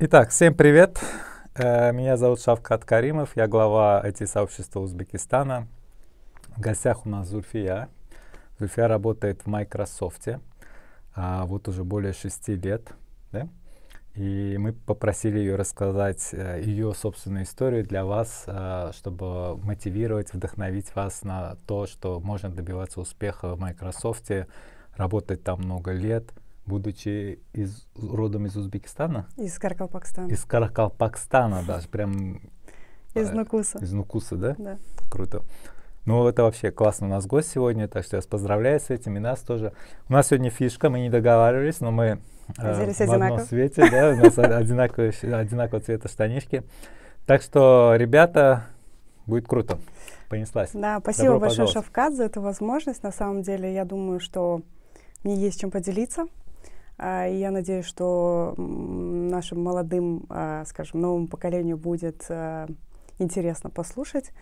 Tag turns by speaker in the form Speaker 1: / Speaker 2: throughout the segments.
Speaker 1: Итак, всем привет. Э, меня зовут Шавкат Каримов, я глава IT-сообщества Узбекистана. В гостях у нас Зульфия. Зульфия работает в Microsoft, а, вот уже более шести лет. Да? И мы попросили ее рассказать э, ее собственную историю для вас, э, чтобы мотивировать, вдохновить вас на то, что можно добиваться успеха в Microsoft, работать там много лет — будучи из, родом из Узбекистана?
Speaker 2: Из Каракалпакстана.
Speaker 1: Из Каракалпакстана даже, прям...
Speaker 2: Из Нукуса.
Speaker 1: Из Нукуса, да?
Speaker 2: Да.
Speaker 1: Круто. Ну, это вообще классно у нас гость сегодня, так что я вас поздравляю с этим, и нас тоже. У нас сегодня фишка, мы не договаривались, но мы
Speaker 2: э, в одинаково.
Speaker 1: одном свете, да, у нас одинаковые, одинакового цвета штанишки. Так что, ребята, будет круто. Понеслась.
Speaker 2: Да, спасибо Добро большое, Шавкат, за эту возможность. На самом деле, я думаю, что мне есть чем поделиться. А, и я надеюсь, что нашим молодым, а, скажем, новому поколению будет а, интересно послушать.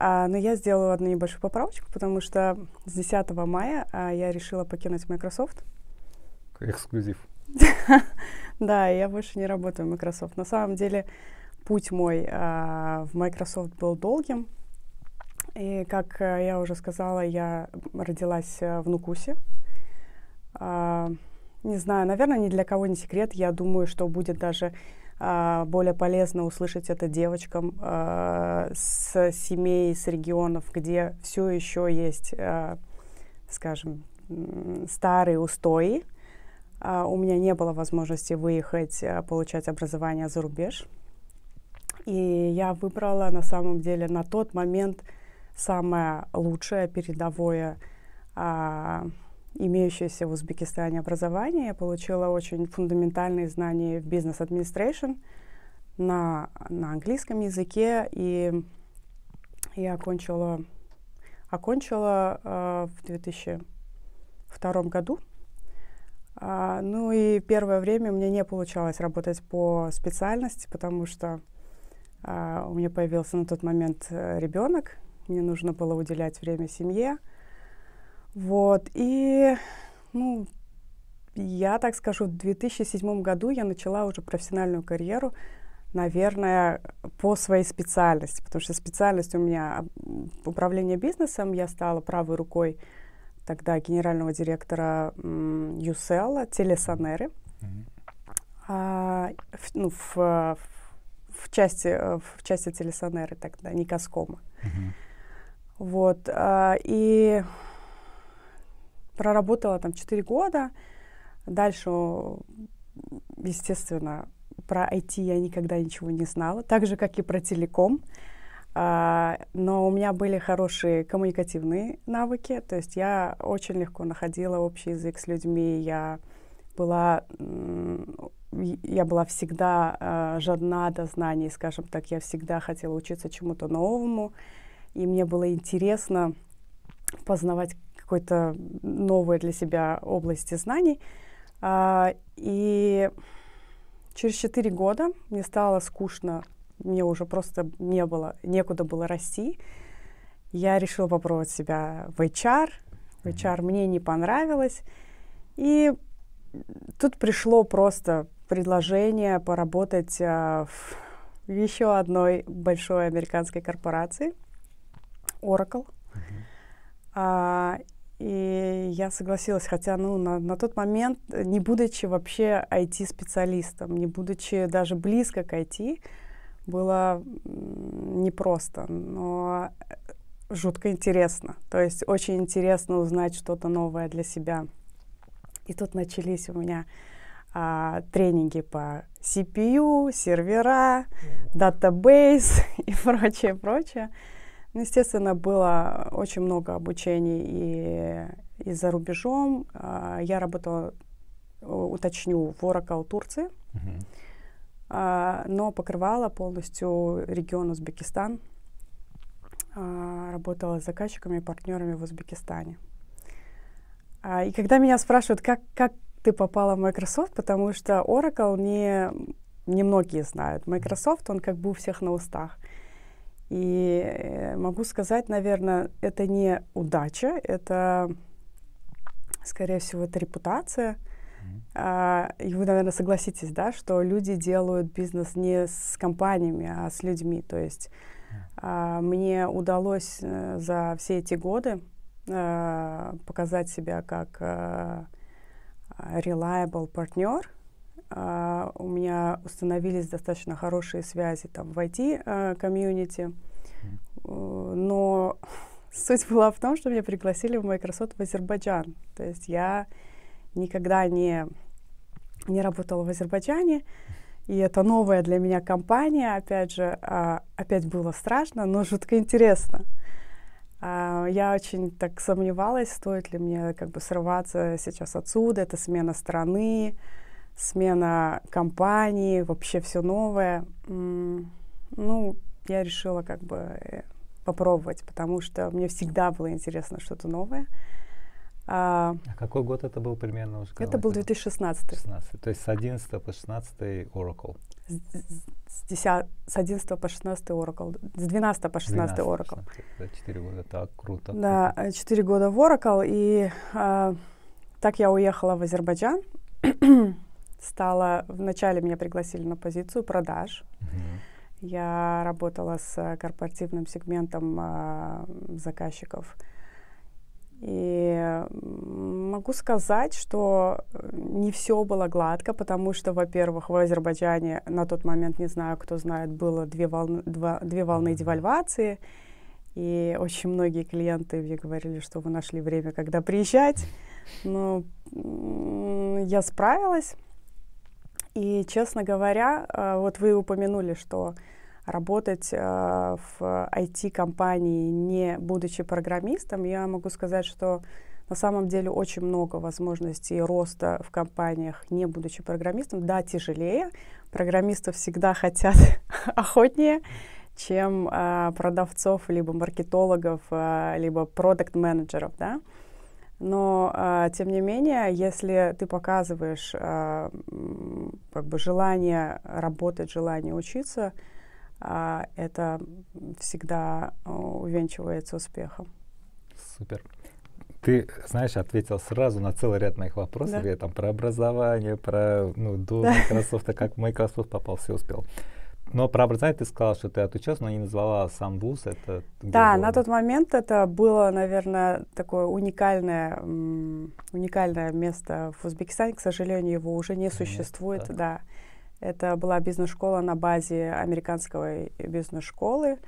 Speaker 2: Но я сделаю одну небольшую поправочку, потому что с 10 мая я решила покинуть Microsoft.
Speaker 1: Эксклюзив.
Speaker 2: Да, я больше не работаю в Microsoft. На самом деле путь мой в Microsoft был долгим. И, как я уже сказала, я родилась в Нукусе не знаю, наверное, ни для кого не секрет. Я думаю, что будет даже э, более полезно услышать это девочкам э, с семей, с регионов, где все еще есть, э, скажем, старые устои. Uh, у меня не было возможности выехать, uh, получать образование за рубеж. И я выбрала на самом деле на тот момент самое лучшее, передовое uh, имеющееся в Узбекистане образование. Я получила очень фундаментальные знания в бизнес-администрейшн на, на английском языке. И я окончила, окончила э, в 2002 году. А, ну и первое время мне не получалось работать по специальности, потому что а, у меня появился на тот момент э, ребенок, мне нужно было уделять время семье. Вот, и, ну, я так скажу, в 2007 году я начала уже профессиональную карьеру, наверное, по своей специальности, потому что специальность у меня управление бизнесом, я стала правой рукой тогда генерального директора ЮСЕЛа, Телесанеры, mm-hmm. а, в, ну, в, в, части, в части Телесанеры тогда, не Каскома. Mm-hmm. Вот, а, и проработала там 4 года. Дальше, естественно, про IT я никогда ничего не знала, так же, как и про телеком. А, но у меня были хорошие коммуникативные навыки, то есть я очень легко находила общий язык с людьми, я была, я была всегда а, жадна до знаний, скажем так, я всегда хотела учиться чему-то новому, и мне было интересно познавать какой-то новой для себя области знаний. А, и через четыре года мне стало скучно, мне уже просто не было, некуда было расти. Я решила попробовать себя в HR. В HR мне не понравилось. И тут пришло просто предложение поработать а, в еще одной большой американской корпорации, Oracle. Uh-huh. А, и я согласилась, хотя ну, на, на тот момент, э, не будучи вообще IT-специалистом, не будучи даже близко к IT, было непросто, но э, жутко интересно. То есть очень интересно узнать что-то новое для себя. И тут начались у меня а, тренинги по CPU, сервера, датабейс и прочее, прочее. Ну, естественно, было очень много обучений и, и за рубежом. А, я работала, уточню, в Oracle Турции, uh-huh. но покрывала полностью регион Узбекистан. А, работала с заказчиками и партнерами в Узбекистане. И когда меня спрашивают, как, как ты попала в Microsoft, потому что Oracle не, не многие знают. Microsoft, он как бы у всех на устах. И э, могу сказать, наверное, это не удача, это, скорее всего, это репутация. А, и вы, наверное, согласитесь, да, что люди делают бизнес не с компаниями, а с людьми. То есть а, мне удалось э, за все эти годы а, показать себя как reliable партнер. А, у меня установились достаточно хорошие связи там в IT-комьюнити. А, но суть была в том, что меня пригласили в Microsoft в Азербайджан. То есть я никогда не не работала в Азербайджане, и это новая для меня компания, опять же, а, опять было страшно, но жутко интересно. А, я очень так сомневалась, стоит ли мне как бы срываться сейчас отсюда, это смена страны, смена компании, вообще все новое. Ну, я решила как бы э, попробовать, потому что мне всегда было интересно что-то новое.
Speaker 1: А, а какой год это был примерно? Уже,
Speaker 2: это был 2016.
Speaker 1: 16. То есть с 11 по 16 Oracle.
Speaker 2: С, 10, с 11 по 16 Oracle. С 12 по 16 12, Oracle. 16,
Speaker 1: да, 4 года, так, круто.
Speaker 2: Да, 4 года в Oracle. И а, так я уехала в Азербайджан. Стала, вначале меня пригласили на позицию продаж. Uh-huh. Я работала с корпоративным сегментом а, заказчиков и могу сказать, что э, не все было гладко, потому что, во-первых, в Азербайджане на тот момент, не знаю, кто знает, было две волны, два, две волны девальвации, и очень многие клиенты мне говорили, что вы нашли время, когда приезжать. Но я справилась. И, честно говоря, э, вот вы упомянули, что работать э, в IT-компании, не будучи программистом, я могу сказать, что на самом деле очень много возможностей роста в компаниях, не будучи программистом. Да, тяжелее. Программистов всегда хотят охотнее, чем э, продавцов, либо маркетологов, либо продукт-менеджеров, да. Но, э, тем не менее, если ты показываешь э, как бы желание работать, желание учиться, а, это всегда увенчивается успехом.
Speaker 1: Супер. Ты, знаешь, ответил сразу на целый ряд моих вопросов. Да. Я там про образование, про ну, до. Microsoft, как в Microsoft попал, все успел. Но про образование ты сказала, что ты отучился, но не назвала сам вуз. Это
Speaker 2: да, было? на тот момент это было, наверное, такое уникальное, уникальное место в Узбекистане. К сожалению, его уже не существует. Нет, да. Это была бизнес-школа на базе американской бизнес-школы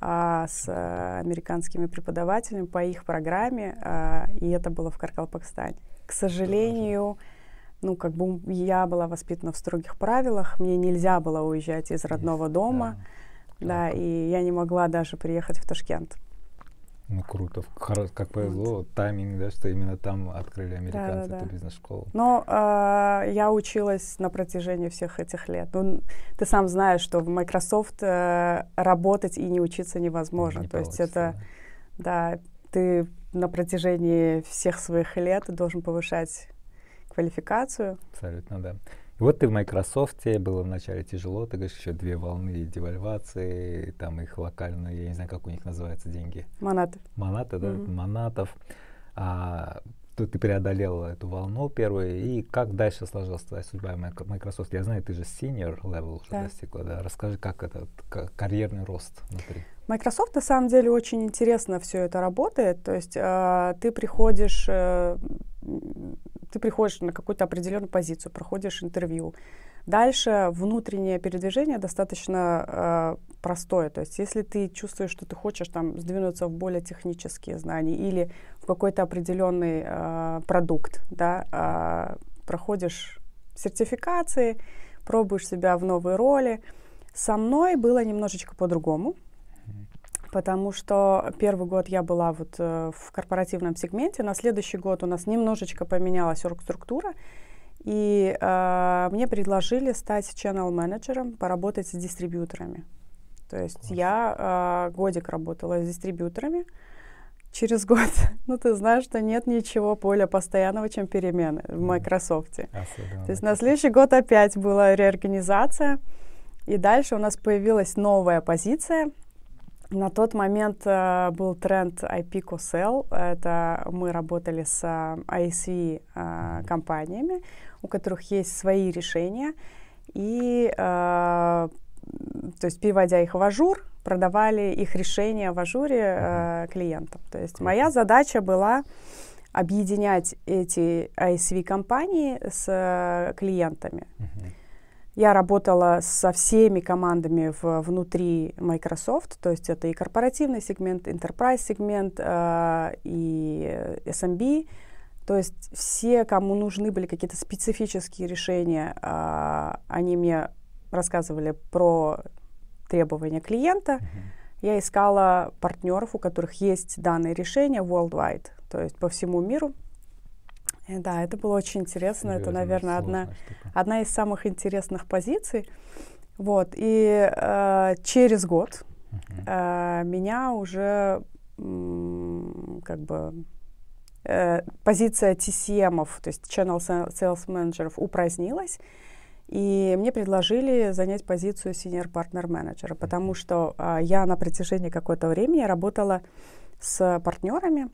Speaker 2: а, с а, американскими преподавателями по их программе, а, и это было в Каркалпакстане. К сожалению, ну, как бы я была воспитана в строгих правилах, мне нельзя было уезжать из родного дома, да, да и я не могла даже приехать в Ташкент.
Speaker 1: Ну, круто. Как повезло, вот. тайминг, да, что именно там открыли американцы да, да, эту да. бизнес-школу.
Speaker 2: Но э, я училась на протяжении всех этих лет. Ну, ты сам знаешь, что в Microsoft э, работать и не учиться невозможно. Не То есть это, да, ты на протяжении всех своих лет должен повышать квалификацию.
Speaker 1: Абсолютно, да. И вот ты в Microsoft, было вначале тяжело, ты говоришь, еще две волны девальвации, там их локальные, я не знаю, как у них называются деньги.
Speaker 2: Монаты.
Speaker 1: Монаты, да, mm-hmm. монатов. А, тут ты преодолела эту волну первую, и как дальше сложилась твоя судьба в Microsoft? Я знаю, ты же senior level уже да. достигла, да. Расскажи, как этот карьерный рост внутри.
Speaker 2: Microsoft на самом деле очень интересно все это работает. То есть э, ты приходишь, э, ты приходишь на какую-то определенную позицию, проходишь интервью. Дальше внутреннее передвижение достаточно э, простое. То есть если ты чувствуешь, что ты хочешь там сдвинуться в более технические знания или в какой-то определенный э, продукт, да, э, проходишь сертификации, пробуешь себя в новой роли. Со мной было немножечко по-другому потому что первый год я была вот э, в корпоративном сегменте, на следующий год у нас немножечко поменялась оргструктура, и э, мне предложили стать channel менеджером, поработать с дистрибьюторами. То есть Класс. я э, годик работала с дистрибьюторами. Через год, ну ты знаешь, что нет ничего более постоянного, чем перемены в Microsoft. Особенно. То есть на следующий год опять была реорганизация, и дальше у нас появилась новая позиция На тот момент э, был тренд IPCO Sell. Это мы работали с э, ISV э, компаниями, у которых есть свои решения. И, э, то есть, переводя их в Azure, продавали их решения в Azure э, клиентам. То есть, моя задача была объединять эти ISV-компании с э, клиентами. Uh-huh. Я работала со всеми командами в, внутри Microsoft, то есть это и корпоративный сегмент, enterprise сегмент, э, и SMB. То есть все, кому нужны были какие-то специфические решения, э, они мне рассказывали про требования клиента. Mm-hmm. Я искала партнеров, у которых есть данные решения worldwide, то есть по всему миру. И да, это было очень интересно. Серьезно, это, наверное, одна, одна из самых интересных позиций. Вот. И э, через год uh-huh. э, меня уже м, как бы э, позиция TCM, то есть Channel Sales Manager, упразднилась. И мне предложили занять позицию senior partner менеджера, потому что э, я на протяжении какого-то времени работала с партнерами,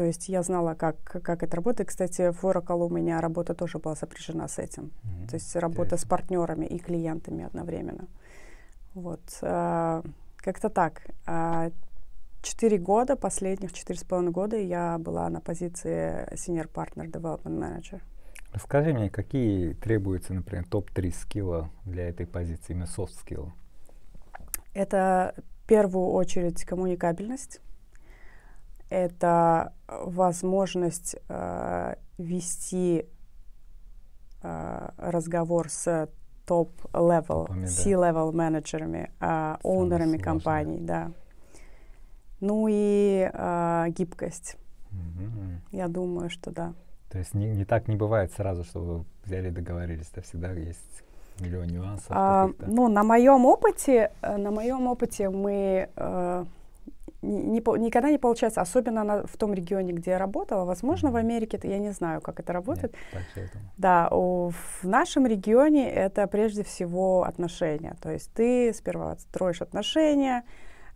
Speaker 2: то есть я знала, как, как это работает. Кстати, в Oracle у меня работа тоже была сопряжена с этим. Mm-hmm. То есть работа с партнерами и клиентами одновременно. Вот. А, как-то так. А, четыре года, последних четыре с половиной года я была на позиции Senior Partner Development Manager.
Speaker 1: Расскажи мне, какие требуются, например, топ-3 скилла для этой позиции, именно soft skill?
Speaker 2: Это в первую очередь коммуникабельность это возможность э, вести э, разговор с top-level, C-level менеджерами, э, owner ами компаний, да. Ну и э, гибкость. Mm-hmm. Я думаю, что да.
Speaker 1: То есть не, не так не бывает сразу, что вы взяли и договорились, это всегда есть миллион нюансов. А,
Speaker 2: ну, на моем опыте, э, на моем опыте мы э, не, никогда не получается, особенно на, в том регионе, где я работала. Возможно, в Америке, это, я не знаю, как это работает. Нет, да, у, в нашем регионе это прежде всего отношения. То есть ты сперва строишь отношения,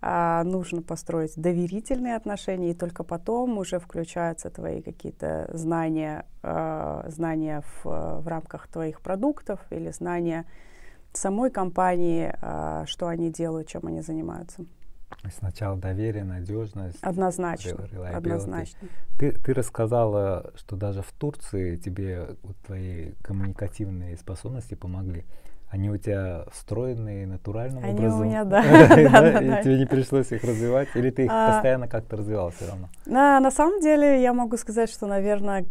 Speaker 2: а, нужно построить доверительные отношения, и только потом уже включаются твои какие-то знания, а, знания в, в рамках твоих продуктов или знания самой компании, а, что они делают, чем они занимаются.
Speaker 1: Сначала доверие, надежность.
Speaker 2: Однозначно. Однозначно.
Speaker 1: Ты, ты рассказала, что даже в Турции тебе вот, твои коммуникативные способности помогли. Они у тебя встроенные натуральным
Speaker 2: Они
Speaker 1: образом?
Speaker 2: у меня, да. И
Speaker 1: тебе не пришлось их развивать? Или ты их а, постоянно как-то развивал все равно?
Speaker 2: На самом деле я могу сказать, что, наверное,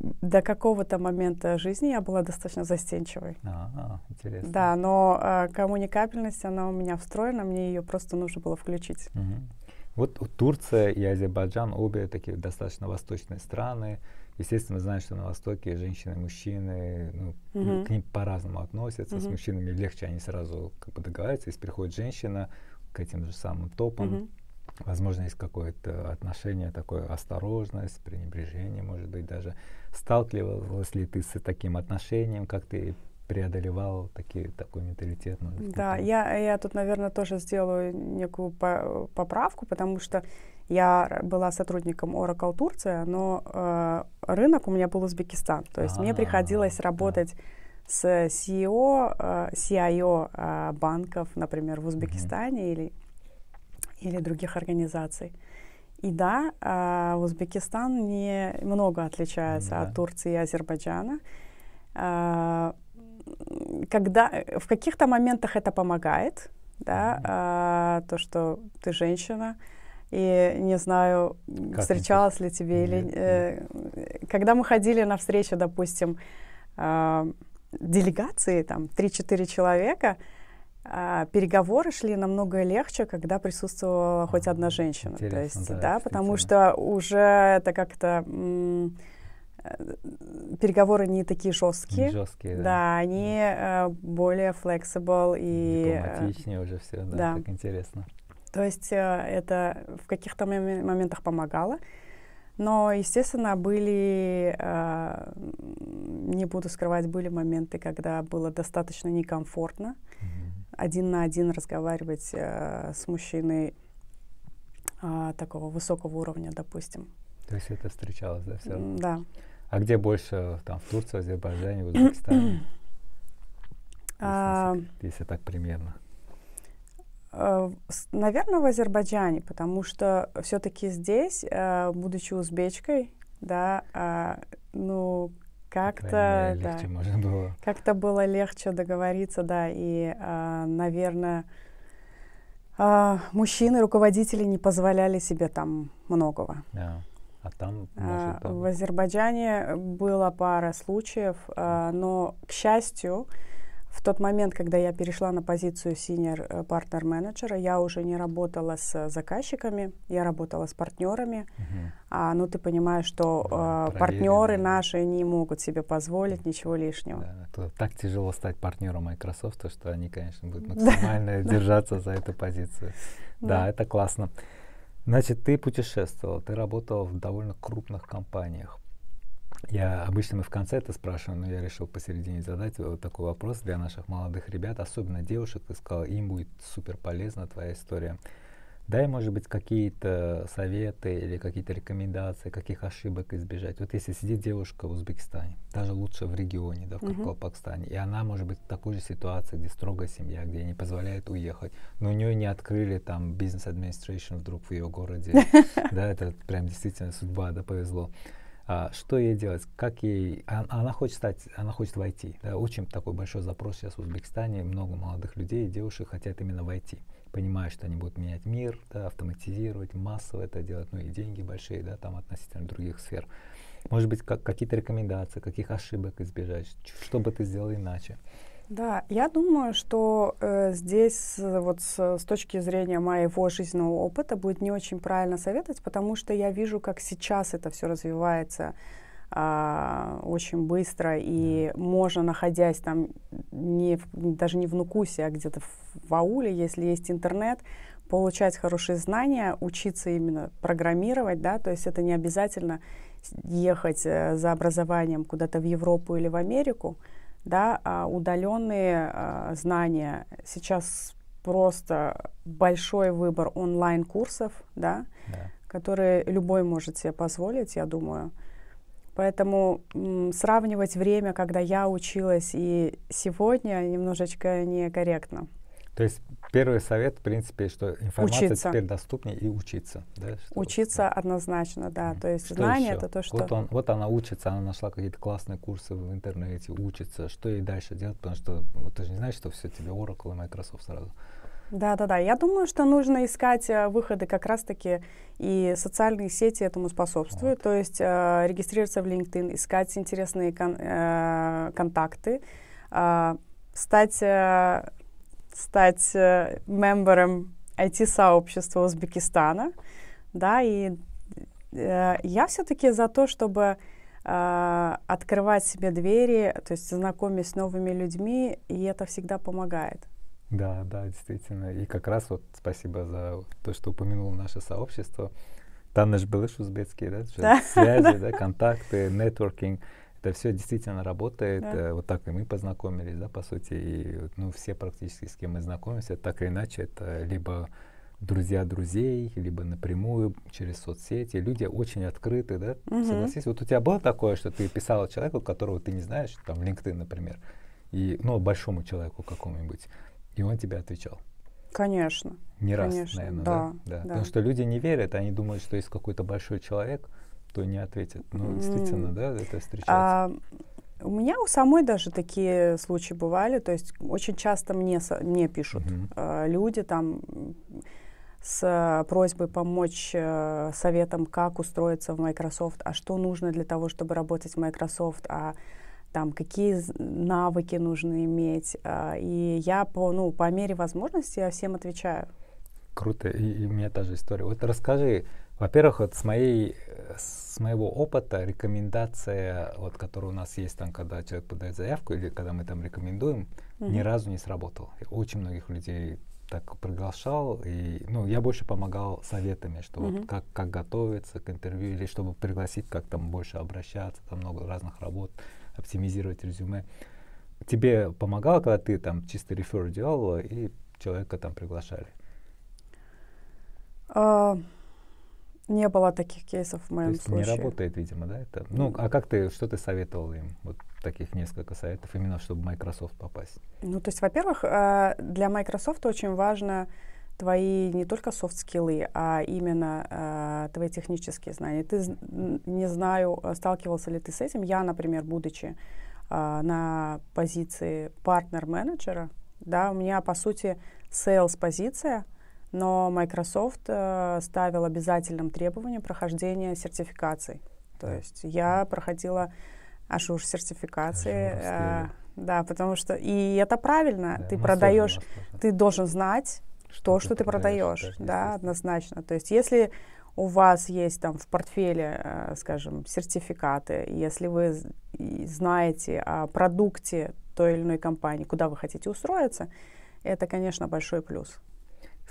Speaker 2: до какого-то момента жизни я была достаточно застенчивой.
Speaker 1: А, интересно.
Speaker 2: Да, но э, коммуникабельность, она у меня встроена, мне ее просто нужно было включить.
Speaker 1: Угу. Вот Турция и Азербайджан обе такие достаточно восточные страны. Естественно, знаешь, что на Востоке женщины и мужчины ну, угу. к ним по-разному относятся. Угу. С мужчинами легче, они сразу как бы договариваются. Если приходит женщина к этим же самым топам, угу возможно, есть какое-то отношение, такое осторожность, пренебрежение, может быть, даже. Сталкивалась ли ты с таким отношением, как ты преодолевал такие, такой менталитет?
Speaker 2: Может, да, такой? я, я тут, наверное, тоже сделаю некую по поправку, потому что я была сотрудником Oracle Турция, но э, рынок у меня был Узбекистан. То есть а -а -а, мне приходилось работать да. с CEO, э, CIO э, банков, например, в Узбекистане mm -hmm. или или других организаций. И да, э, Узбекистан не много отличается да. от Турции и Азербайджана. Э, когда в каких-то моментах это помогает, да, mm-hmm. э, то, что ты женщина, и не знаю, как встречалась ли тебе нет, или э, когда мы ходили на встречу, допустим, э, делегации, там 3-4 человека, а, переговоры шли намного легче, когда присутствовала хоть одна женщина. Интересно, То есть, да, да потому что уже это как-то э, переговоры не такие жесткие. Не
Speaker 1: жесткие,
Speaker 2: да. Да, они э, более flexible и...
Speaker 1: Э, Дипломатичнее э, уже все, да, да, как интересно.
Speaker 2: То есть э, это в каких-то моментах помогало. Но, естественно, были, э, не буду скрывать, были моменты, когда было достаточно некомфортно. Mm-hmm один на один разговаривать э, с мужчиной а, такого высокого уровня, допустим.
Speaker 1: То есть это встречалось, да, все равно?
Speaker 2: Да.
Speaker 1: А где больше, там, в Турции, в Азербайджане, в Узбекистане?
Speaker 2: А,
Speaker 1: если, если так примерно.
Speaker 2: Э, Наверное, в Азербайджане, потому что все-таки здесь, э, будучи узбечкой, да, а, ну, как-то
Speaker 1: мере,
Speaker 2: да,
Speaker 1: можно было.
Speaker 2: как-то было легче договориться, да, и, а, наверное, а, мужчины, руководители не позволяли себе там многого.
Speaker 1: Да. А там,
Speaker 2: А,
Speaker 1: может, там-
Speaker 2: В Азербайджане была пара случаев, а, но, к счастью, в тот момент, когда я перешла на позицию senior партнер менеджера, я уже не работала с заказчиками, я работала с партнерами.
Speaker 1: Мгм.
Speaker 2: А, ну, ты понимаешь, что
Speaker 1: Да, проверенные,
Speaker 2: партнеры
Speaker 1: да.
Speaker 2: наши не могут себе позволить ничего лишнего.
Speaker 1: Да, то так тяжело стать партнером Microsoft, что они, конечно, будут
Speaker 2: Да.
Speaker 1: максимально держаться за эту позицию. Да,
Speaker 2: Да.
Speaker 1: это классно. Значит, ты путешествовал, ты работал в довольно крупных компаниях. Я обычно мы в конце это спрашиваем, но я решил посередине задать вот такой вопрос для наших молодых ребят, особенно девушек. Ты сказал, им будет супер полезна твоя история. Дай, может быть, какие-то советы или какие-то рекомендации, каких ошибок избежать. Вот если сидит девушка в Узбекистане, даже лучше в регионе, да, в
Speaker 2: Мгм.
Speaker 1: Колпакстане, и она может быть в такой же ситуации, где строгая семья, где не позволяет уехать, но у нее не открыли там бизнес administration вдруг в ее городе, да, это прям действительно судьба, да, повезло. А, что ей делать? Как ей? а- Она, хочет стать, она хочет войти. Да, очень такой большой запрос сейчас в Узбекистане. Много молодых людей и девушек хотят именно войти. Понимая, что они будут менять мир, да, автоматизировать, массово это делать, ну и деньги большие, да, там относительно других сфер. Может быть, как, какие-то рекомендации, каких ошибок избежать, что бы ты сделал иначе?
Speaker 2: Да, я думаю, что э, здесь э, вот с, с точки зрения моего жизненного опыта будет не очень правильно советовать, потому что я вижу, как сейчас это все развивается а, очень быстро, и можно, находясь там не в- даже не в Нукусе, а где-то в, в ауле, если есть интернет, получать хорошие знания, учиться именно программировать, да, то есть это не обязательно ехать э, за образованием куда-то в Европу или в Америку, да, а удаленные а, знания сейчас просто большой выбор онлайн-курсов, да,
Speaker 1: Да.
Speaker 2: которые любой может себе позволить, я думаю. Поэтому м, сравнивать время, когда я училась, и сегодня немножечко некорректно.
Speaker 1: То есть первый совет, в принципе, что информация
Speaker 2: Учиться.
Speaker 1: теперь доступнее и учиться. Да, что-
Speaker 2: Учиться
Speaker 1: да.
Speaker 2: однозначно, да. То есть
Speaker 1: Что
Speaker 2: знание
Speaker 1: еще?
Speaker 2: это то, что
Speaker 1: Вот, он, вот она учится, она нашла какие-то классные курсы в интернете, учится. Что ей дальше делать? Потому что вот ты же не знаешь, что все тебе Oracle и Microsoft сразу.
Speaker 2: Да, да, да. Я думаю, что нужно искать э, выходы как раз-таки, и социальные сети этому способствуют. То есть э, регистрироваться в LinkedIn, искать интересные кон- э, контакты, э, стать, э, стать э, мембером IT-сообщества Узбекистана. Да, и э, я все-таки за то, чтобы э, открывать себе двери, то есть знакомясь с новыми людьми, и это всегда помогает.
Speaker 1: Да, да, действительно. И как раз вот спасибо за то, что упомянул наше сообщество. Там наш был узбекский, да,
Speaker 2: Да.
Speaker 1: связи, да, контакты, нетворкинг. Это все действительно работает.
Speaker 2: Да.
Speaker 1: Э, Вот так и мы познакомились, да, по сути. И ну, все практически, с кем мы знакомимся, так или иначе, это либо друзья друзей, либо напрямую через соцсети. Люди очень открыты, да,
Speaker 2: Мгм.
Speaker 1: согласись. Вот у тебя было такое, что ты писала человеку, которого ты не знаешь, там, в LinkedIn, например, и, ну, большому человеку какому-нибудь, и он тебе отвечал.
Speaker 2: Конечно.
Speaker 1: Не раз,
Speaker 2: Конечно,
Speaker 1: наверное,
Speaker 2: да,
Speaker 1: да, да.
Speaker 2: да.
Speaker 1: Потому что люди не верят, они думают, что есть какой-то большой человек, то не ответит. Ну, действительно, да, это встречается.
Speaker 2: А, у меня у самой даже такие случаи бывали, то есть очень часто мне, мне пишут
Speaker 1: Мгм.
Speaker 2: э, люди там с э, просьбой помочь э, советом, как устроиться в Microsoft, а что нужно для того, чтобы работать в Microsoft, а там какие навыки нужно иметь. а, и я по, ну, по мере возможности я всем отвечаю.
Speaker 1: Круто. И, и у меня та же история. Вот расскажи, во-первых, вот с, моей, с моего опыта рекомендация, вот, которая у нас есть там, когда человек подает заявку или когда мы там рекомендуем, ни
Speaker 2: Мгм.
Speaker 1: разу не сработала. Очень многих людей так приглашал, и ну, я больше помогал советами, что
Speaker 2: Мгм.
Speaker 1: вот как, как готовиться к интервью, или чтобы пригласить, как там больше обращаться, там много разных работ, оптимизировать резюме. Тебе помогало, когда ты там чисто рефер делала, и человека там приглашали?
Speaker 2: А, Не было таких кейсов в
Speaker 1: То
Speaker 2: моем
Speaker 1: есть
Speaker 2: случае.
Speaker 1: не работает, видимо, да? Это? Ну, а как ты, что ты советовал им? Вот таких несколько советов, именно чтобы в Microsoft попасть.
Speaker 2: Ну, то есть, во-первых, э, для Microsoft очень важно твои не только софт-скиллы, а именно э, твои технические знания. Ты не знаю, э, сталкивался ли ты с этим. Я, например, будучи э, на позиции партнер-менеджера, да, у меня, по сути, sales позиция, но Microsoft э, ставил обязательным требованием прохождения сертификаций. То
Speaker 1: Да.
Speaker 2: есть я проходила Azure сертификации,
Speaker 1: Ажур,
Speaker 2: э, да, потому что и это правильно,
Speaker 1: Да,
Speaker 2: ты продаешь, ты должен знать то, что ты продаешь, да,
Speaker 1: естественно.
Speaker 2: однозначно. То есть если у вас есть там в портфеле, э, скажем, сертификаты, если вы знаете о продукте той или иной компании, куда вы хотите устроиться, это, конечно, большой плюс.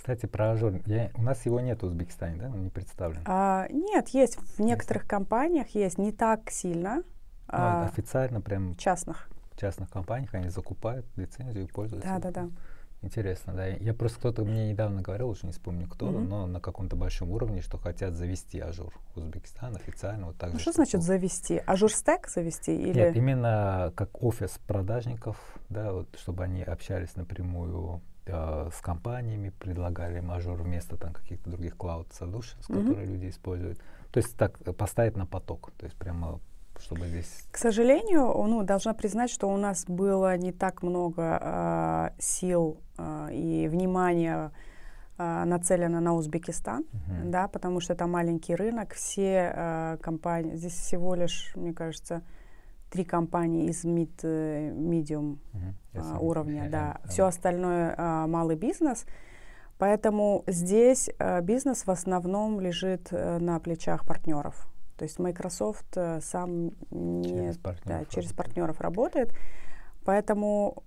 Speaker 1: Кстати, про Azure. Я- у нас его нет в Узбекистане, да? Он не представлен.
Speaker 2: А, нет, есть в некоторых компаниях есть не так сильно
Speaker 1: Ну,
Speaker 2: а,
Speaker 1: официально прям
Speaker 2: частных.
Speaker 1: в частных компаниях они закупают лицензию и пользуются.
Speaker 2: Да, да, да.
Speaker 1: Интересно, да. Я просто кто-то мне недавно говорил, уже не вспомню кто,
Speaker 2: Мгм.
Speaker 1: но на каком-то большом уровне, что хотят завести Azure в Узбекистан официально. Вот так
Speaker 2: Ну,
Speaker 1: же,
Speaker 2: что значит
Speaker 1: был.
Speaker 2: завести? Azure Stack завести или?
Speaker 1: Нет, именно как офис продажников, да, вот, чтобы они общались напрямую э, с компаниями, предлагали им Azure вместо там каких-то других cloud solutions,
Speaker 2: Мгм.
Speaker 1: которые люди используют. То есть так э, поставить на поток, то есть прямо чтобы здесь
Speaker 2: К сожалению, ну, должна признать, что у нас было не так много а, сил а, и внимания а, нацелено на Узбекистан,
Speaker 1: Мгм.
Speaker 2: да, потому что это маленький рынок, все а, компании, здесь всего лишь, мне кажется, три компании из mid, э, medium
Speaker 1: SME,
Speaker 2: уровня,
Speaker 1: э,
Speaker 2: да.
Speaker 1: э,
Speaker 2: Все остальное а, малый бизнес. Поэтому здесь а, бизнес в основном лежит э, на плечах партнеров. То есть Microsoft э, сам не,
Speaker 1: Через
Speaker 2: да,
Speaker 1: партнеров
Speaker 2: через
Speaker 1: работает.
Speaker 2: партнеров работает, поэтому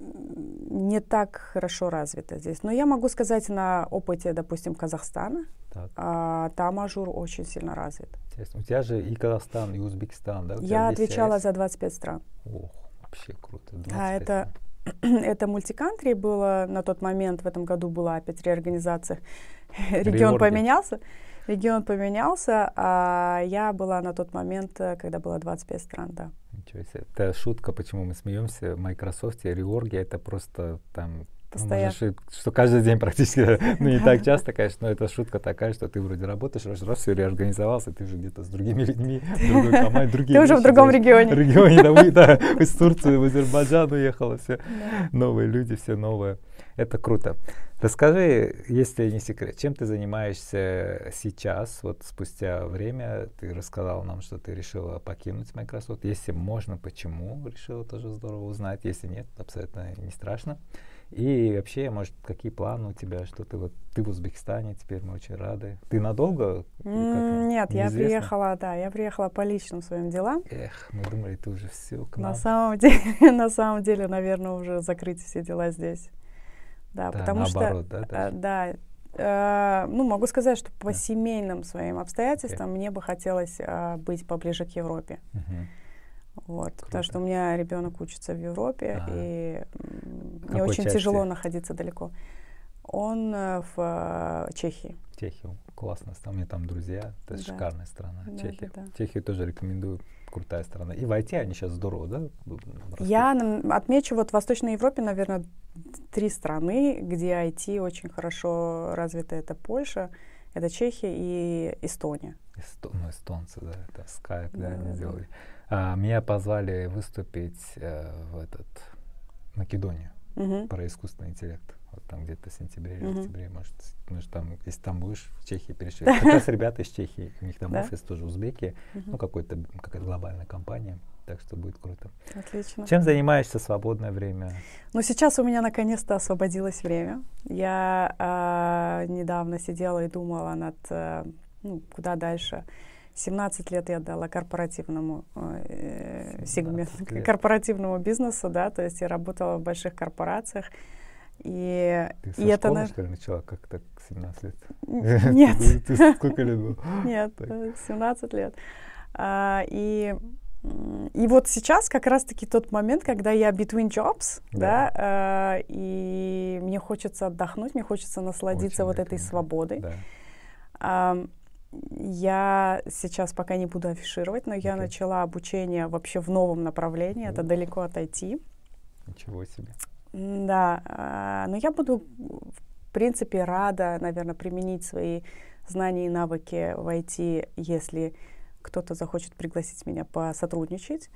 Speaker 2: не так хорошо развито здесь. Но я могу сказать на опыте, допустим, Казахстана,
Speaker 1: Так,
Speaker 2: а, там Azure очень сильно развит.
Speaker 1: Интересно. У тебя же и Казахстан, и Узбекистан, да?
Speaker 2: Я отвечала за 25 стран.
Speaker 1: Ох, вообще круто. 25
Speaker 2: это, это мультикантри было на тот момент, в этом году была опять реорганизация. Регион поменялся, регион поменялся, а я была на тот момент, э, когда было 25 стран, да.
Speaker 1: Ничего себе. Это шутка, почему мы смеемся. В Microsoft реоргия это просто там
Speaker 2: Постоянно.
Speaker 1: можешь и- что каждый день практически, ну не так часто, конечно, но это шутка такая, что ты вроде работаешь, раз, раз все реорганизовался, ты уже где-то с другими людьми, другой команде, другие
Speaker 2: Ты уже в другом регионе.
Speaker 1: регионе, да, вы, да, из Турции в Азербайджан уехала, все новые люди, все новое. Это круто. Расскажи, если не секрет, чем ты занимаешься сейчас, вот спустя время, ты рассказал нам, что ты решила покинуть Microsoft. Если можно, почему решила, тоже здорово узнать. Если нет, абсолютно не страшно. И вообще, может, какие планы у тебя, что ты вот, ты в Узбекистане, теперь мы очень рады. Ты надолго? Как?
Speaker 2: Нет, я
Speaker 1: Неизвестно?
Speaker 2: приехала, да, я приехала по личным своим делам.
Speaker 1: Эх, мы думали, ты уже все к
Speaker 2: На
Speaker 1: нам.
Speaker 2: самом деле, на самом деле, наверное, уже закрыть все дела здесь. Да,
Speaker 1: Да,
Speaker 2: потому
Speaker 1: наоборот,
Speaker 2: что,
Speaker 1: да,
Speaker 2: э, да, э, ну могу сказать, что по
Speaker 1: Да.
Speaker 2: семейным своим обстоятельствам мне бы хотелось э, быть поближе к Европе.
Speaker 1: Мгм.
Speaker 2: Вот,
Speaker 1: Круто.
Speaker 2: потому что у меня ребенок учится в Европе,
Speaker 1: Ага.
Speaker 2: и
Speaker 1: В
Speaker 2: мне очень
Speaker 1: части?
Speaker 2: тяжело находиться далеко. Он э, в э, Чехии.
Speaker 1: Чехия, классно, у меня там друзья, это
Speaker 2: Да.
Speaker 1: шикарная страна,
Speaker 2: Да,
Speaker 1: Чехия.
Speaker 2: да, да.
Speaker 1: Чехию тоже рекомендую, крутая страна. И в IT они сейчас здорово, да? растут?
Speaker 2: Я отмечу вот в Восточной Европе, наверное, три страны, где IT очень хорошо развито. Это Польша, это Чехия и Эстония.
Speaker 1: Эсто- ну, эстонцы, да, это Skype, да,
Speaker 2: Да,
Speaker 1: они
Speaker 2: да,
Speaker 1: сделали. А, меня позвали выступить э, в этот Македонию
Speaker 2: Мгм.
Speaker 1: про искусственный интеллект. Вот там где-то в сентябре или
Speaker 2: Мгм.
Speaker 1: октябре, может, может там, если там будешь, в Чехии перешли. Как раз ребята из Чехии, у них там
Speaker 2: Да?
Speaker 1: офис тоже узбеки, ну какой-то, какая-то глобальная компания, так что будет круто.
Speaker 2: Отлично.
Speaker 1: Чем занимаешься в свободное время?
Speaker 2: Но сейчас у меня наконец-то освободилось время. Я а, недавно сидела и думала над, э, ну, куда дальше. 17 лет я дала корпоративному э,
Speaker 1: 17
Speaker 2: сегменту, корпоративному бизнесу, да, то есть я работала в больших корпорациях. И,
Speaker 1: Ты со
Speaker 2: и это,
Speaker 1: школы,
Speaker 2: на-
Speaker 1: что ли, начала как так 17 лет?
Speaker 2: Нет.
Speaker 1: Ты, ты сколько лет было?
Speaker 2: Нет,
Speaker 1: Так.
Speaker 2: э, 17 лет. А, и, и вот сейчас как раз-таки тот момент, когда я between jobs,
Speaker 1: Да.
Speaker 2: да, а, и мне хочется отдохнуть, мне хочется насладиться
Speaker 1: Очень
Speaker 2: вот этой свободой.
Speaker 1: Да.
Speaker 2: А, я сейчас пока не буду афишировать, но я начала обучение вообще в новом направлении. Это далеко от IT.
Speaker 1: Ничего себе.
Speaker 2: Да, а, но я буду, в принципе, рада, наверное, применить свои знания и навыки в IT, если кто-то захочет пригласить меня посотрудничать.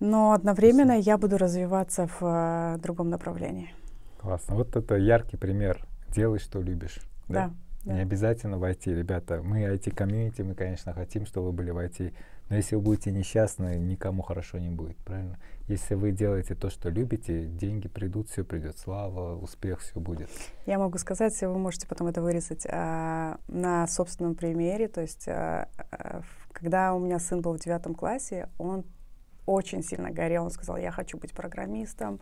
Speaker 2: Но одновременно я буду развиваться в uh, другом направлении.
Speaker 1: Классно. Вот это яркий пример. Делай, что любишь.
Speaker 2: Да. да?
Speaker 1: Да. Не обязательно в IT, ребята. Мы IT-комьюнити, мы, конечно, хотим, чтобы вы были в IT. Но если вы будете несчастны, никому хорошо не будет, правильно? Если вы делаете то, что любите, деньги придут, все придет, слава, успех, все будет.
Speaker 2: Я могу сказать, вы можете потом это вырезать а, на собственном примере. То есть, а, а, когда у меня сын был в девятом классе, он очень сильно горел. Он сказал, я хочу быть программистом.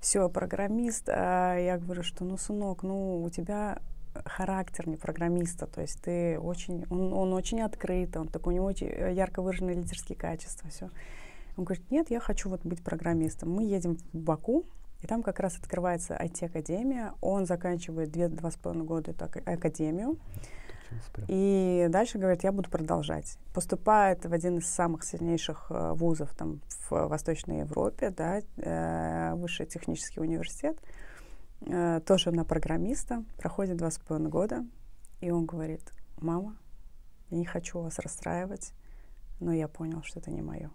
Speaker 2: Все, программист. А, я говорю, что, ну, сынок, ну, у тебя характер не программиста, то есть ты очень, он, он очень открыт, он такой, у него очень э, ярко выраженные лидерские качества, все. Он говорит, нет, я хочу вот быть программистом. Мы едем в Баку, и там как раз открывается IT-академия. Он заканчивает две-два с половиной года эту академию. И дальше говорит, я буду продолжать. Поступает в один из самых сильнейших э, вузов там, в Восточной Европе, да, э, Высший технический университет. Э, тоже на программиста, проходит два с половиной года, и он говорит, мама, я не хочу вас расстраивать, но я понял, что это не мое.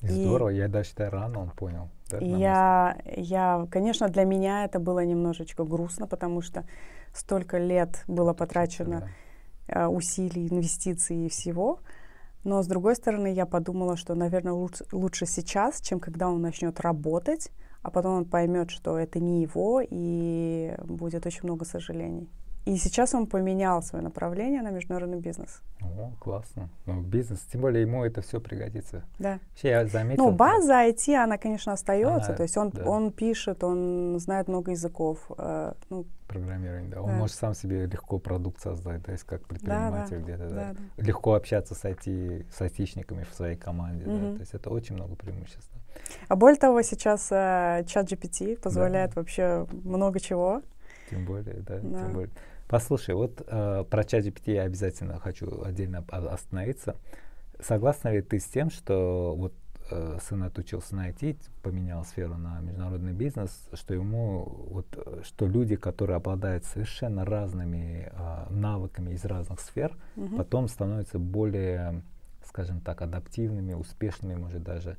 Speaker 1: Здорово, и, я даже считаю, рано он понял.
Speaker 2: Да, я, я, конечно, для меня это было немножечко грустно, потому что столько лет было потрачено да. Э, усилий, инвестиций и всего. Но с другой стороны, я подумала, что, наверное, лучше, лучше сейчас, чем когда он начнет работать, а потом он поймет, что это не его, и будет очень много сожалений. И сейчас он поменял свое направление на международный бизнес.
Speaker 1: О, классно. Ну, бизнес, тем более ему это все пригодится.
Speaker 2: Да.
Speaker 1: Вообще я заметил.
Speaker 2: Ну, база IT, она, конечно, остается. Она, то есть он, да. он пишет, он знает много языков. Э, ну,
Speaker 1: Программирование, да. Он да. может сам себе легко продукт создать, то есть как предприниматель
Speaker 2: да,
Speaker 1: где-то,
Speaker 2: да.
Speaker 1: да.
Speaker 2: да.
Speaker 1: Легко общаться с IT, с айтишниками в своей команде, mm-hmm. да. То есть это очень много преимуществ.
Speaker 2: А более того, сейчас э, чат GPT позволяет да. вообще много чего.
Speaker 1: Тем более, да, да. тем более. Послушай, вот э, про чат GPT я обязательно хочу отдельно остановиться. Согласна ли ты с тем, что вот э, сын отучился на IT, поменял сферу на международный бизнес, что ему вот что люди, которые обладают совершенно разными э, навыками из разных сфер, угу. потом становятся более, скажем так, адаптивными, успешными, может даже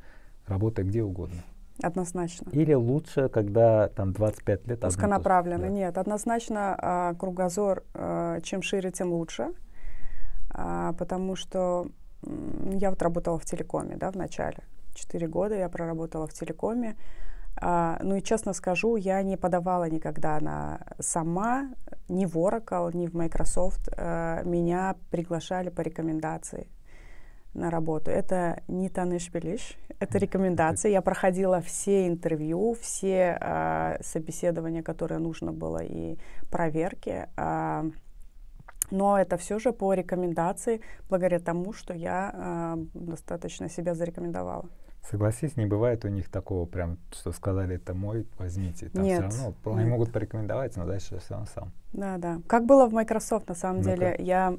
Speaker 1: работая где угодно.
Speaker 2: Однозначно.
Speaker 1: Или лучше, когда там 25 лет?
Speaker 2: Узконаправленно. Да. Нет, однозначно а, кругозор, а, чем шире, тем лучше. А, потому что я вот работала в телекоме, да, в начале. Четыре года я проработала в телекоме. А, ну и честно скажу, я не подавала никогда на сама, ни в Oracle, ни в Microsoft. А, меня приглашали по рекомендации на работу. Это не таныш-белиш, это рекомендации. Я проходила все интервью, все э, собеседования, которые нужно было, и проверки. Э, но это все же по рекомендации, благодаря тому, что я э, достаточно себя зарекомендовала.
Speaker 1: Согласись, не бывает у них такого прям, что сказали, это мой, возьмите. Там
Speaker 2: нет,
Speaker 1: все равно, они могут порекомендовать, но дальше все равно сам.
Speaker 2: Да, да. Как было в Microsoft, на самом ну деле, я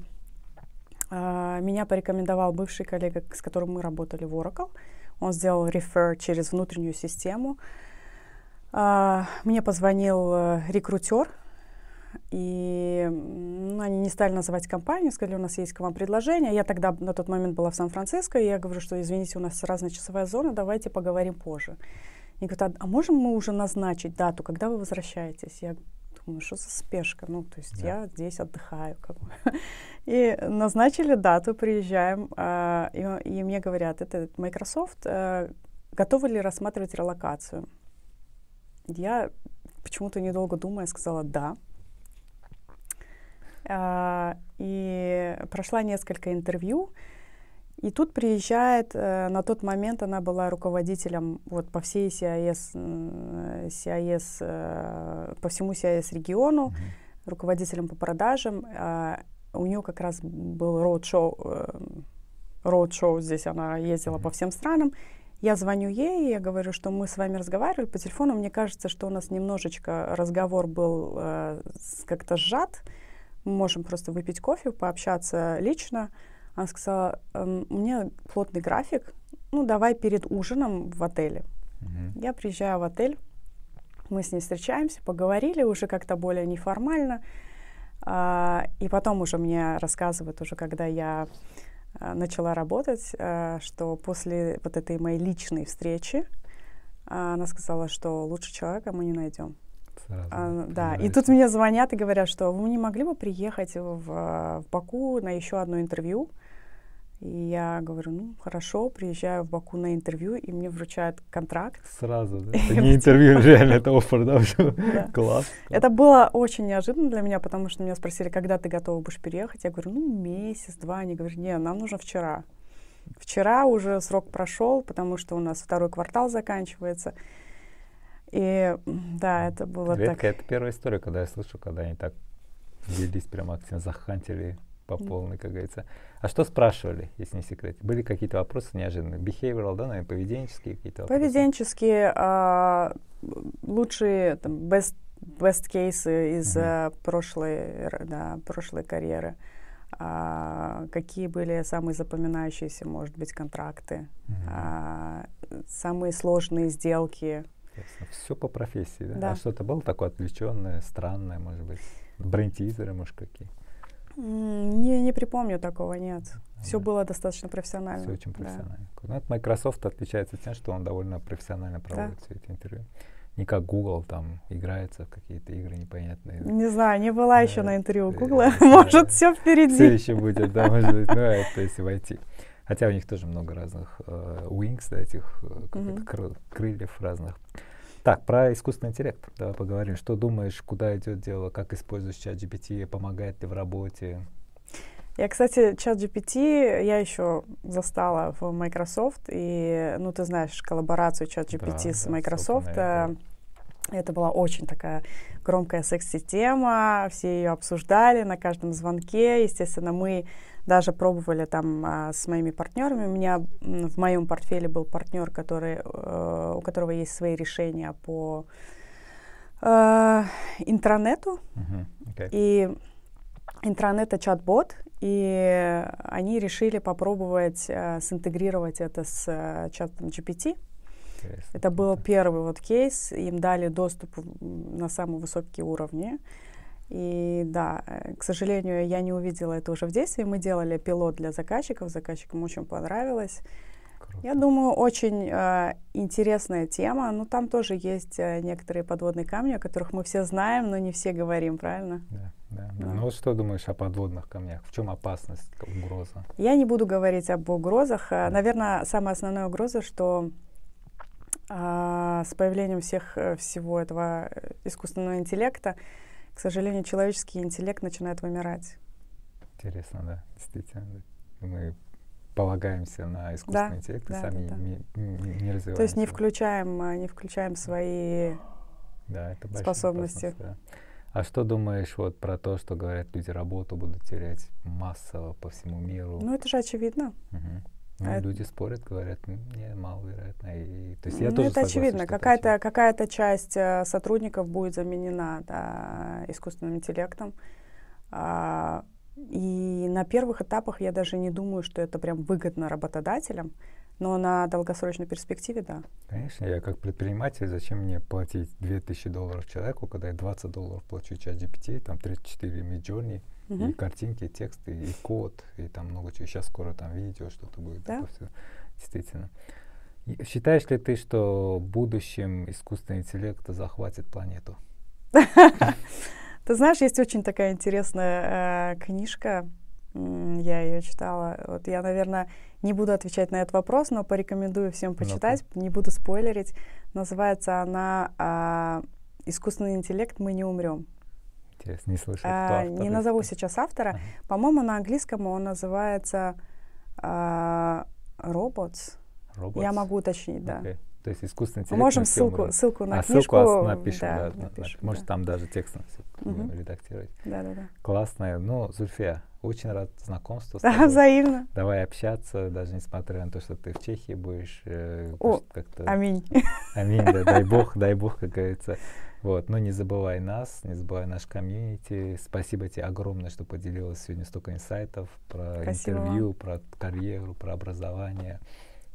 Speaker 2: а, меня порекомендовал бывший коллега, с которым мы работали в Oracle. Он сделал рефер через внутреннюю систему. А, мне позвонил э, рекрутер, и ну, они не стали называть компанию, сказали, у нас есть к вам предложение. Я тогда на тот момент была в Сан-Франциско, и я говорю, что, извините, у нас разная часовая зона, давайте поговорим позже. И говорят, а, а можем мы уже назначить дату, когда вы возвращаетесь? Я ну что за спешка? Ну, то есть да. я здесь отдыхаю. Как бы. И назначили дату, приезжаем, э, и, и мне говорят, это Microsoft, э, готовы ли рассматривать релокацию? Я почему-то недолго думая сказала «да». Э, и прошла несколько интервью, и тут приезжает, э, на тот момент она была руководителем вот по всей CIS, CIS э, по всему CIS региону, mm-hmm. руководителем по продажам. Э, у нее как раз был роуд-шоу, э, роуд-шоу здесь, она ездила mm-hmm. по всем странам. Я звоню ей, я говорю, что мы с вами разговаривали по телефону. Мне кажется, что у нас немножечко разговор был э, как-то сжат. мы можем просто выпить кофе, пообщаться лично. Она сказала, «Эм, у меня плотный график, ну давай перед ужином в отеле.
Speaker 1: Мгм.
Speaker 2: Я приезжаю в отель, мы с ней встречаемся, поговорили уже как-то более неформально. А, и потом уже мне рассказывают, уже когда я а, начала работать, а, что после вот этой моей личной встречи а, она сказала, что лучше человека мы не найдем.
Speaker 1: Сразу,
Speaker 2: А, да, и тут мне звонят и говорят, что вы не могли бы приехать в, в Баку на еще одно интервью? И я говорю, ну хорошо, приезжаю в Баку на интервью, и мне вручают контракт.
Speaker 1: Сразу, да? Это не интервью, реально, это оффер, да? Класс.
Speaker 2: Это было очень неожиданно для меня, потому что меня спросили, когда ты готова будешь переехать. Я говорю, ну месяц-два. Они говорят, не, нам нужно вчера. Вчера уже срок прошел, потому что у нас второй квартал заканчивается. И да, это было
Speaker 1: Редко,
Speaker 2: так.
Speaker 1: это первая история, когда я слышу, когда они так взялись прямо активно, захантили по полной, как говорится. А что спрашивали, если не секрет? Были какие-то вопросы неожиданные? Behavioral, да, наверное, поведенческие какие-то вопросы?
Speaker 2: Поведенческие, а, лучшие там, best, best кейсы из а, прошлой, да, прошлой карьеры. А, какие были самые запоминающиеся, может быть, контракты,
Speaker 1: Мгм.
Speaker 2: а, самые сложные сделки.
Speaker 1: Все по профессии, да?
Speaker 2: Да.
Speaker 1: А что-то было такое отвлеченное, странное, может быть? Брендтизеры, может, какие?
Speaker 2: Не, не припомню такого, нет. Все
Speaker 1: Да.
Speaker 2: было достаточно профессионально.
Speaker 1: Все очень
Speaker 2: да.
Speaker 1: профессионально. Ну, Microsoft отличается тем, что он довольно профессионально проводит все эти интервью. Не как Google там играется в какие-то игры непонятные.
Speaker 2: Не знаю, не была еще
Speaker 1: Да,
Speaker 2: на интервью
Speaker 1: э, да.
Speaker 2: Может, все
Speaker 1: Все
Speaker 2: впереди.
Speaker 1: еще будет, да, может быть, ну, это если войти. Хотя у них тоже много разных э, wings, да, этих э, крыльев разных. Так, про искусственный интеллект давай поговорим. Что думаешь, куда идет дело, как используешь чат GPT, помогает ли в работе?
Speaker 2: Я, кстати, чат GPT я еще застала в Microsoft, и, ну, ты знаешь, коллаборацию чат GPT
Speaker 1: Да,
Speaker 2: с
Speaker 1: да,
Speaker 2: Microsoft.
Speaker 1: OpenAI,
Speaker 2: э, Это была очень такая громкая секси-тема, все ее обсуждали на каждом звонке. Естественно, мы даже пробовали там а, с моими партнерами. У меня в моем портфеле был партнер, который, э, у которого есть свои решения по э.
Speaker 1: Мгм, окей.
Speaker 2: И интранет это чат-бот, и они решили попробовать э, синтегрировать это с э, чатом GPT.
Speaker 1: Интересно,
Speaker 2: Это был первый вот кейс, им дали доступ на самые высокие уровни. И да, э, к сожалению, я не увидела это уже в действии. Мы делали пилот для заказчиков, заказчикам очень понравилось.
Speaker 1: Круто.
Speaker 2: Я думаю, очень э, интересная тема. Но там тоже есть э, некоторые подводные камни, о которых мы все знаем, но не все говорим, правильно?
Speaker 1: Да, да, да.
Speaker 2: Да.
Speaker 1: Ну вот что думаешь о подводных камнях? В чем опасность, угроза?
Speaker 2: Я не буду говорить об угрозах. Наверное, самая основная угроза, что а, с появлением всех, э, всего этого э, искусственного интеллекта, к сожалению, человеческий интеллект начинает вымирать.
Speaker 1: Интересно, да, действительно. да. Мы полагаемся на искусственный интеллект и
Speaker 2: да,
Speaker 1: сами
Speaker 2: да, да.
Speaker 1: Не, не- не развиваемся.
Speaker 2: То есть не включаем, а, не включаем свои...
Speaker 1: Да, это
Speaker 2: способности.
Speaker 1: да. А что думаешь вот про то, что говорят, люди работу будут терять массово по всему миру?
Speaker 2: Ну, это же очевидно.
Speaker 1: Мгм. Ну,
Speaker 2: А
Speaker 1: люди спорят, говорят, «М, не, маловероятно. И, то есть я
Speaker 2: ну,
Speaker 1: тоже
Speaker 2: это
Speaker 1: согласен,
Speaker 2: очевидно.
Speaker 1: это
Speaker 2: Какая-то
Speaker 1: очевидно.
Speaker 2: какая часть э, сотрудников будет заменена да, искусственным интеллектом. А, и на первых этапах я даже не думаю, что это прям выгодно работодателям, но на долгосрочной перспективе, да.
Speaker 1: Конечно, я как предприниматель, зачем мне платить 2000 долларов человеку, когда я 20 долларов плачу чат GPT, там 34 Midjourney, и картинки, и тексты, и код, и там много чего. Сейчас скоро там видео что-то будет.
Speaker 2: Да.
Speaker 1: это всё. Действительно. И Считаешь ли ты, что в будущем искусственный интеллект захватит планету?
Speaker 2: Ты знаешь, есть очень такая интересная э, книжка, я ее читала. Вот я, наверное, не буду отвечать на этот вопрос, но порекомендую всем почитать, не буду спойлерить. Называется она а, «Искусственный интеллект. Мы не умрем».
Speaker 1: Интересно, не слышал.
Speaker 2: А,
Speaker 1: автор,
Speaker 2: не назову сейчас автора.
Speaker 1: Ага.
Speaker 2: По-моему, на английском он называется а, «Robots». Я
Speaker 1: Robots?
Speaker 2: могу уточнить, да.
Speaker 1: То есть искусственный
Speaker 2: Мы
Speaker 1: интеллект.
Speaker 2: можем
Speaker 1: на всё
Speaker 2: ссылку,
Speaker 1: умрет.
Speaker 2: ссылку на
Speaker 1: а
Speaker 2: книжку.
Speaker 1: ссылку напишем,
Speaker 2: да,
Speaker 1: да, на- на-
Speaker 2: напишем,
Speaker 1: может
Speaker 2: да.
Speaker 1: там даже текстом будем
Speaker 2: Мгм.
Speaker 1: редактировать.
Speaker 2: Да, да, да.
Speaker 1: Классно. Ну, Зульфия, очень рад знакомству
Speaker 2: Да, взаимно.
Speaker 1: Давай общаться, даже несмотря на то, что ты в Чехии будешь. э,
Speaker 2: О,
Speaker 1: может, как-то...
Speaker 2: Аминь.
Speaker 1: Аминь, да, дай бог, дай бог, как говорится. Вот, но не забывай нас, не забывай наш комьюнити. Спасибо тебе огромное, что поделилась сегодня столько инсайтов про
Speaker 2: Спасибо
Speaker 1: интервью, про карьеру, про образование.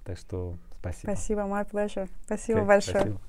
Speaker 1: Так что спасибо.
Speaker 2: Спасибо, my pleasure. Спасибо
Speaker 1: Окей,
Speaker 2: большое.
Speaker 1: спасибо.